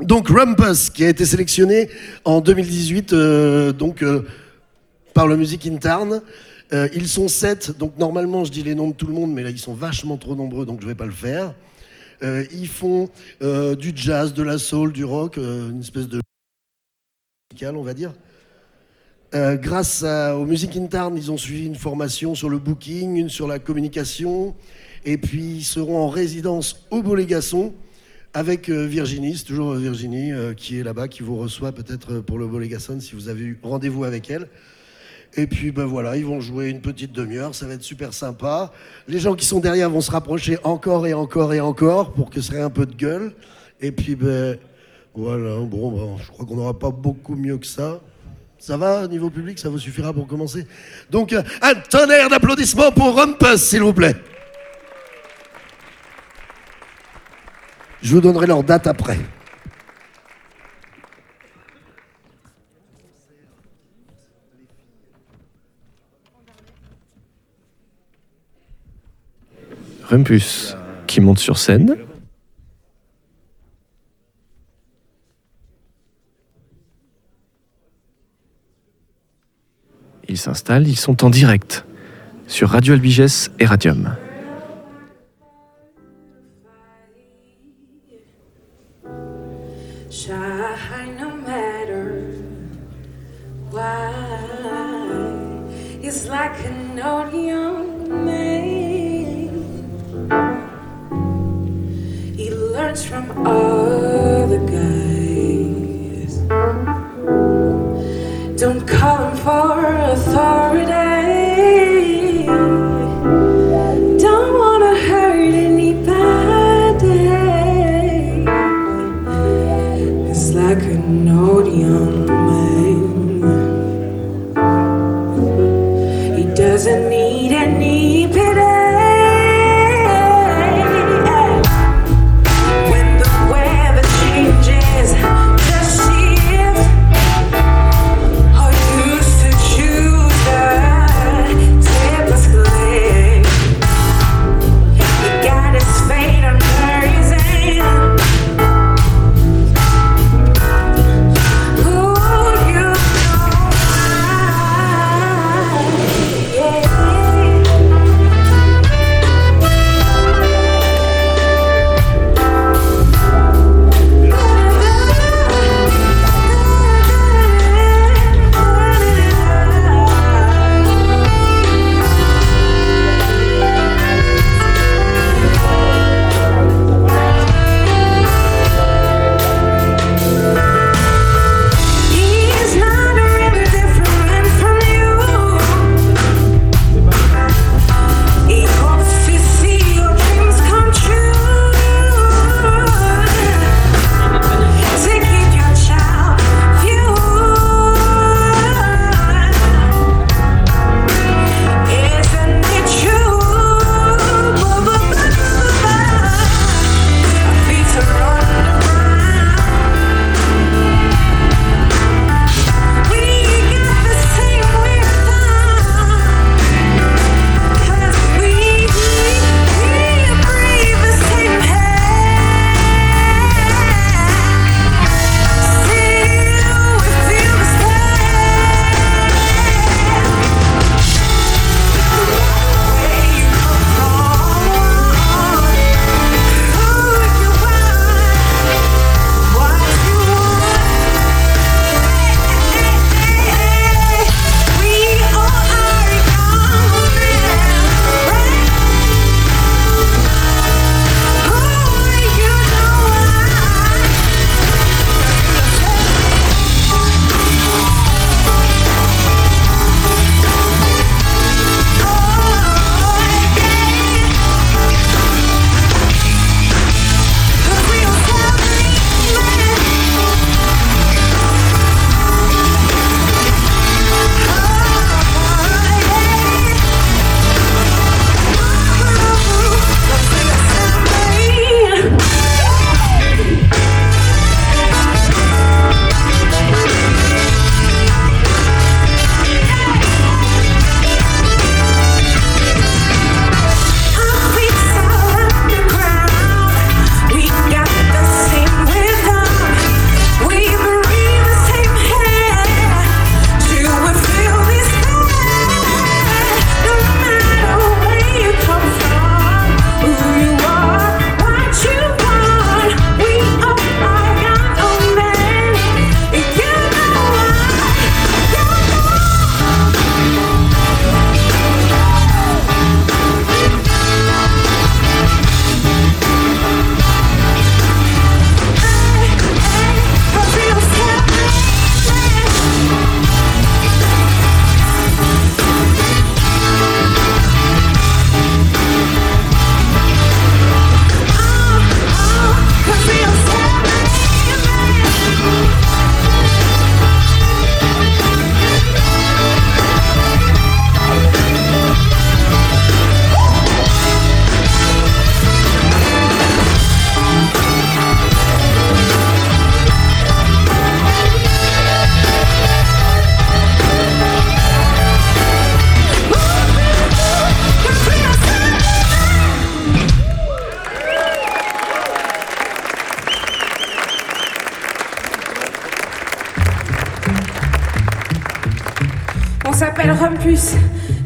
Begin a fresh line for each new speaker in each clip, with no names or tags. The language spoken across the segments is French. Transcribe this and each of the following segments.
Donc Rumpus, qui a été sélectionné en 2018 euh, donc, euh, par le Music Intern. Euh, ils sont sept, donc normalement je dis les noms de tout le monde, mais là ils sont vachement trop nombreux, donc je vais pas le faire. Euh, ils font du jazz, de la soul, du rock, une espèce de musical, on va dire. Grâce au Music Intern, ils ont suivi une formation sur le booking, une sur la communication, et puis ils seront en résidence au Bolégasson avec euh, Virginie, c'est toujours Virginie euh, qui est là-bas, qui vous reçoit peut-être euh, pour le Bolégasson si vous avez eu rendez-vous avec elle. Et puis ben voilà, ils vont jouer une petite demi-heure, ça va être super sympa. Les gens qui sont derrière vont se rapprocher encore et encore et encore pour que ce serait un peu de gueule. Et puis ben voilà, bon, ben, je crois qu'on n'aura pas beaucoup mieux que ça. Ça va, niveau public, ça vous suffira pour commencer. Donc, euh, un tonnerre d'applaudissements pour Rumpus, s'il vous plaît. Je vous donnerai leur date après.
Rumpus qui monte sur scène. Ils s'installent, ils sont en direct sur Radio Albiges et Radium.
Don't call him for authority.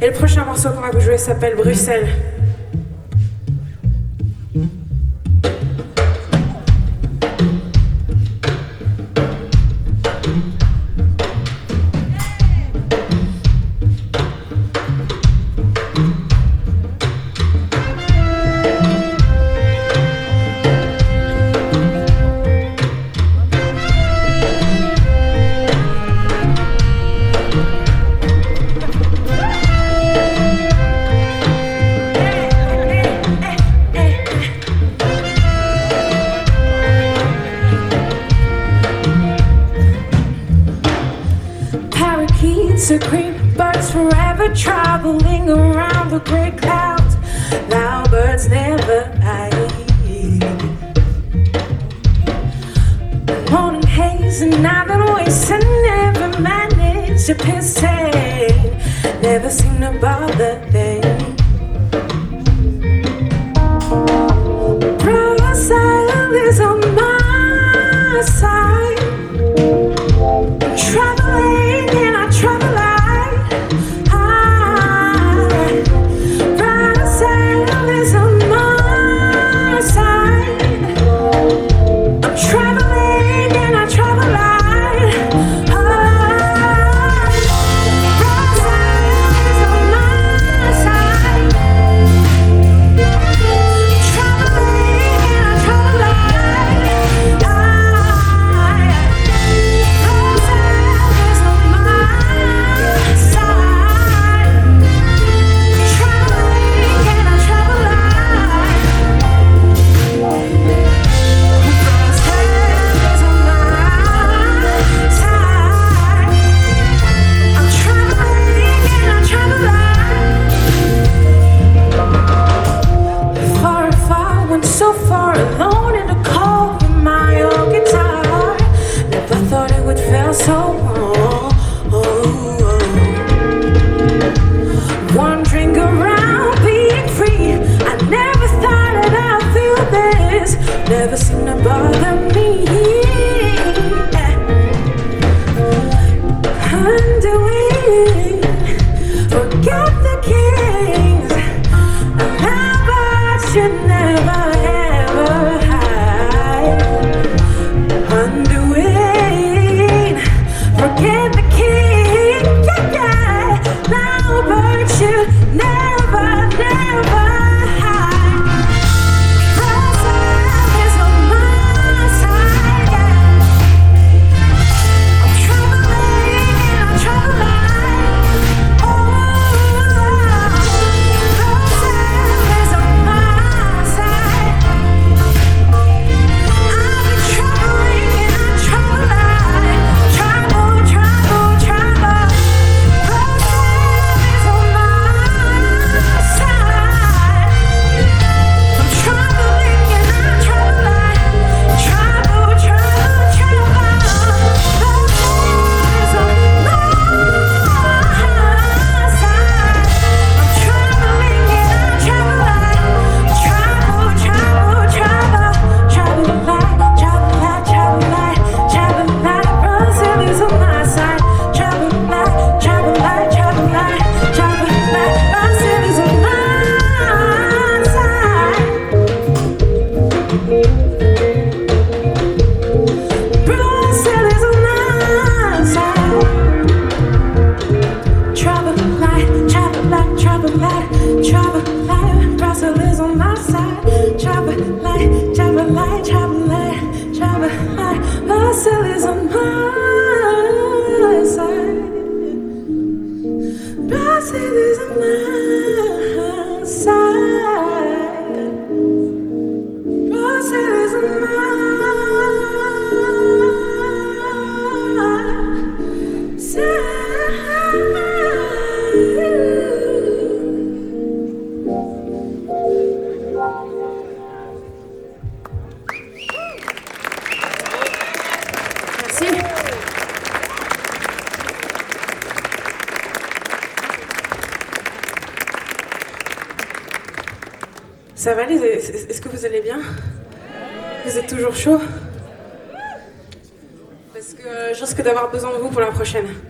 Et le prochain morceau qu'on va vous jouer s'appelle Bruxelles. Supreme birds forever traveling around the great clouds. Now birds never hide. Morning haze and I've been wasting, never managed to piss Never seem to bother them. Proud silence cities of mine. Zobaczymy.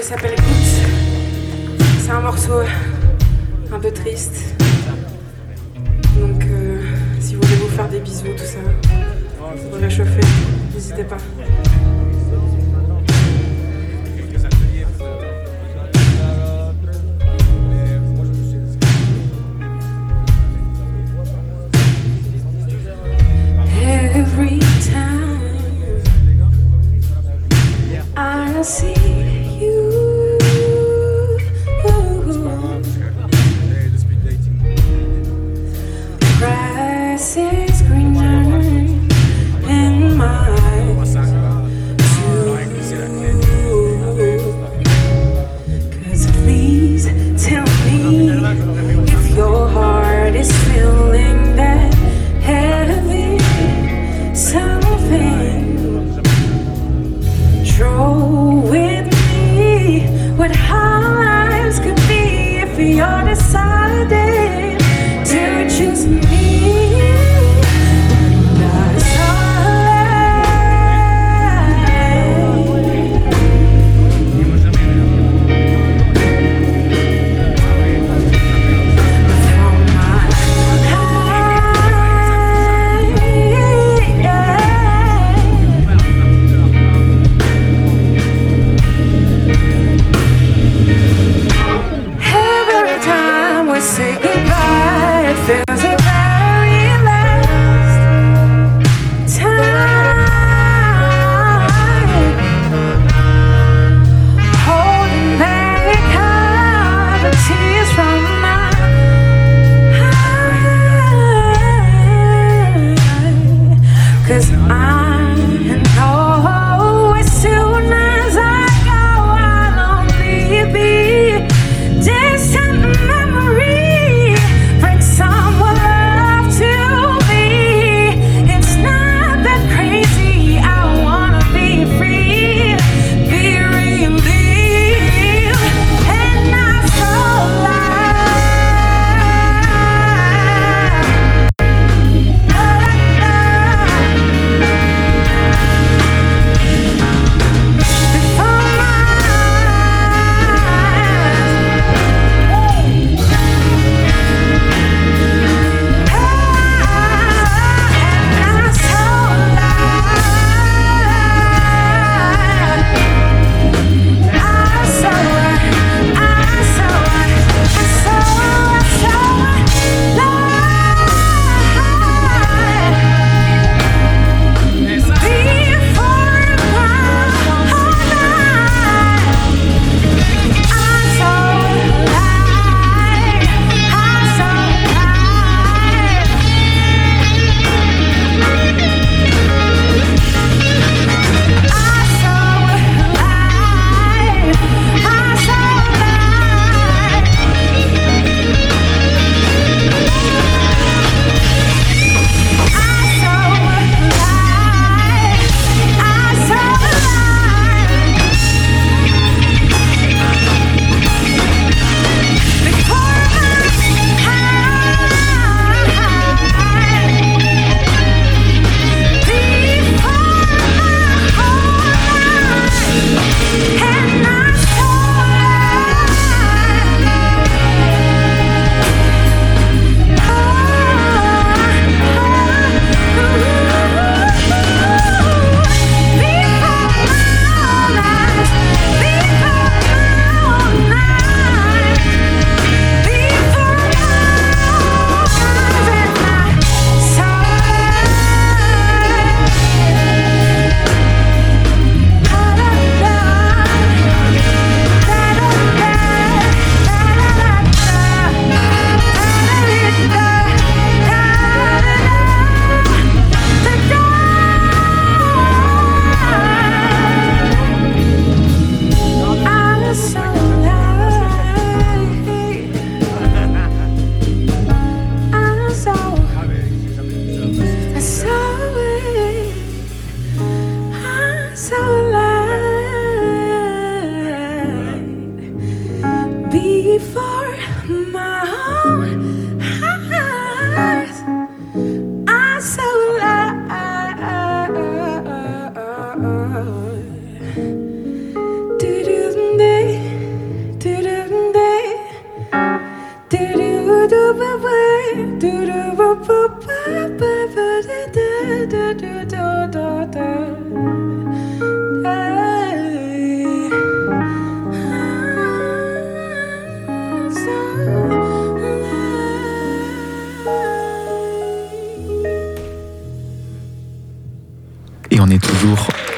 S'appelle Écoute. C'est un morceau un peu triste. Donc, euh, si vous voulez vous faire des bisous, tout ça, vous réchauffer, n'hésitez pas.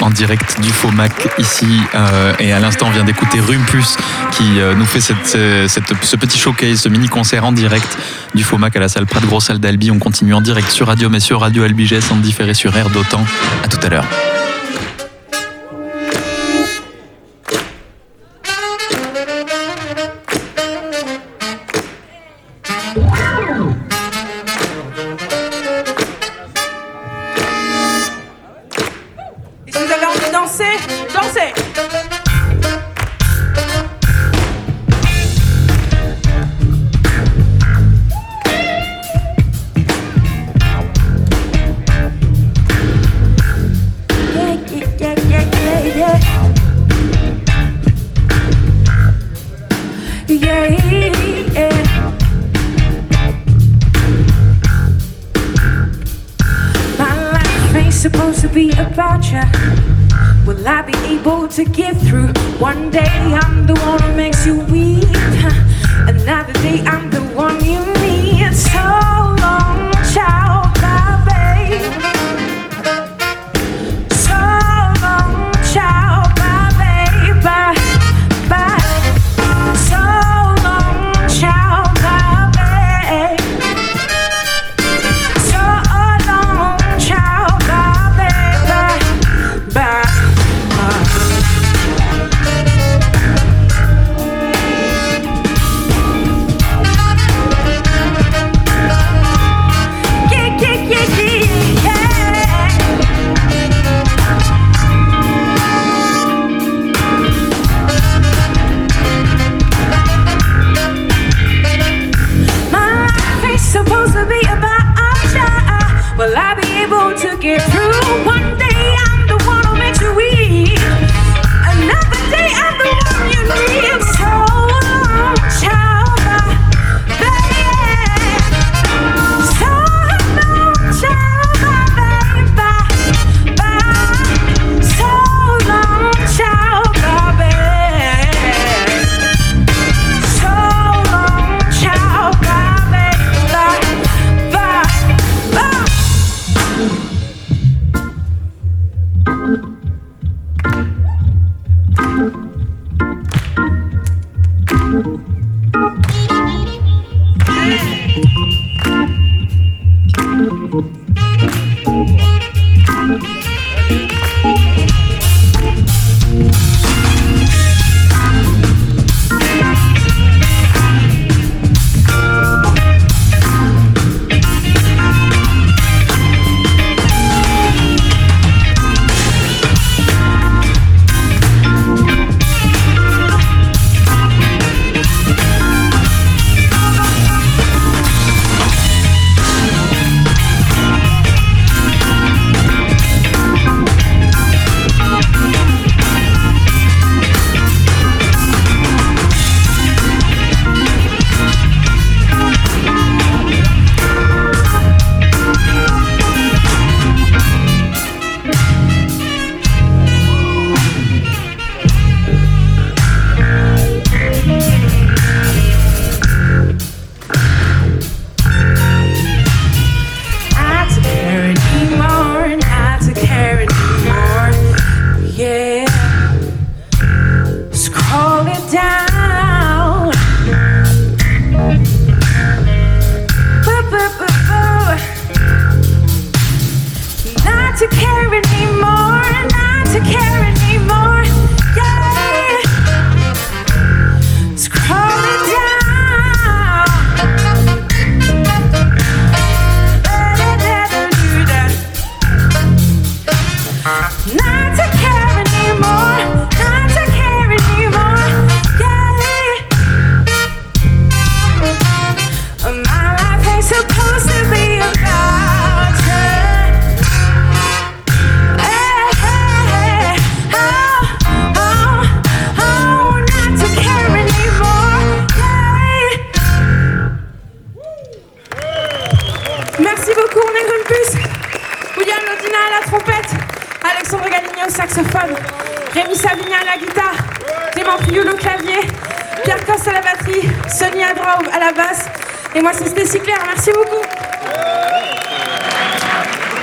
en
direct du FOMAC ici. Euh, et à l'instant, on vient d'écouter Rumpus qui euh, nous fait ce petit showcase, ce mini-concert en direct du FOMAC à la salle Prat grosse Salle d'Albi. On continue en direct sur Radio, mais sur Radio Albigès en différé sur Air d'Autant. À tout à l'heure.
about you. Will I be able to get through? One day I'm the one who makes you weep. Another day I'm the one you need. So long.
Et moi, c'est Stacy Claire. Merci beaucoup.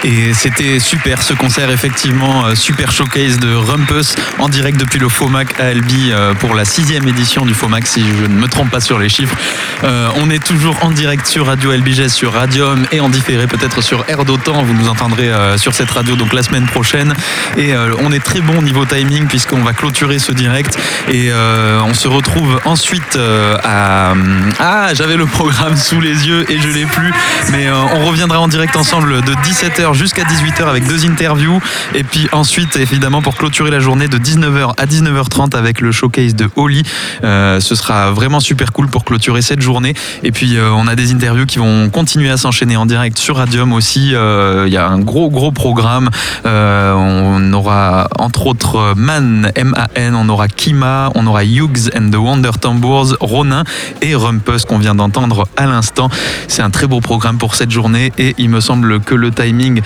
Et c'était super ce concert, effectivement, euh, super showcase de Rumpus en direct depuis le FOMAC à Albi euh, pour la sixième édition du FOMAC, si je ne me trompe pas sur les chiffres. Euh, on est toujours en direct sur Radio LBG, sur Radium et en différé peut-être sur Air d'Otan. Vous nous entendrez sur cette radio donc la semaine prochaine. Et on est très bon au niveau timing puisqu'on va clôturer ce direct et on se retrouve ensuite à... Ah, j'avais le programme sous les yeux et je l'ai plus, mais on reviendra en direct ensemble de 17h jusqu'à 18h avec deux interviews et puis ensuite évidemment pour clôturer la journée de 19h à 19h30 avec le showcase de Oli. Euh, ce sera vraiment super cool pour clôturer cette journée et puis euh, on a des interviews qui vont continuer à s'enchaîner en direct sur Radium aussi. Euh, Il y a un gros gros programme. Euh, on aura entre autres Man, M-A-N, on aura Kima, on aura Hughes and the Wonder Tambours, Ronin et Rumpus qu'on vient d'entendre à l'instant. C'est un très beau programme pour cette journée et il me semble que le timing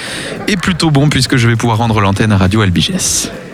est plutôt bon puisque je vais pouvoir rendre l'antenne à Radio LBGS.